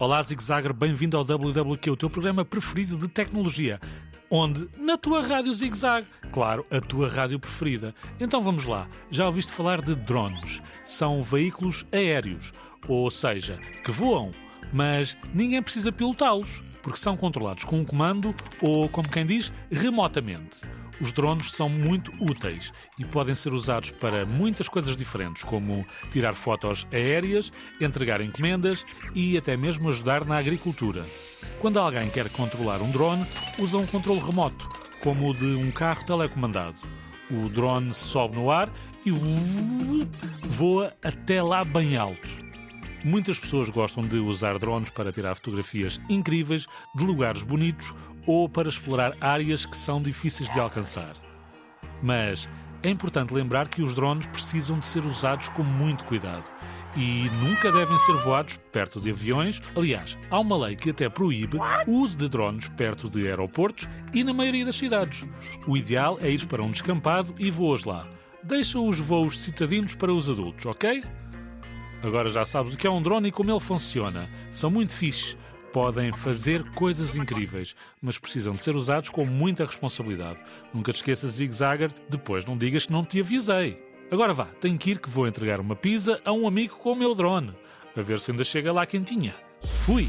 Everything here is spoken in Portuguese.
Olá, Zig Zagger, bem-vindo ao WWQ, o teu programa preferido de tecnologia. Onde? Na tua rádio Zig Zag. Claro, a tua rádio preferida. Então vamos lá. Já ouviste falar de drones? São veículos aéreos, ou seja, que voam, mas ninguém precisa pilotá-los, porque são controlados com um comando ou, como quem diz, remotamente. Os drones são muito úteis e podem ser usados para muitas coisas diferentes, como tirar fotos aéreas, entregar encomendas e até mesmo ajudar na agricultura. Quando alguém quer controlar um drone, usa um controle remoto, como o de um carro telecomandado. O drone sobe no ar e voa até lá bem alto. Muitas pessoas gostam de usar drones para tirar fotografias incríveis de lugares bonitos ou para explorar áreas que são difíceis de alcançar. Mas é importante lembrar que os drones precisam de ser usados com muito cuidado e nunca devem ser voados perto de aviões. Aliás, há uma lei que até proíbe o uso de drones perto de aeroportos e na maioria das cidades. O ideal é ir para um descampado e voas lá. Deixa os voos citadinos para os adultos, ok? Agora já sabes o que é um drone e como ele funciona. São muito fixes, podem fazer coisas incríveis, mas precisam de ser usados com muita responsabilidade. Nunca te esqueças, Zig Zagger, depois não digas que não te avisei. Agora vá, tenho que ir que vou entregar uma pizza a um amigo com o meu drone. A ver se ainda chega lá quentinha. Fui!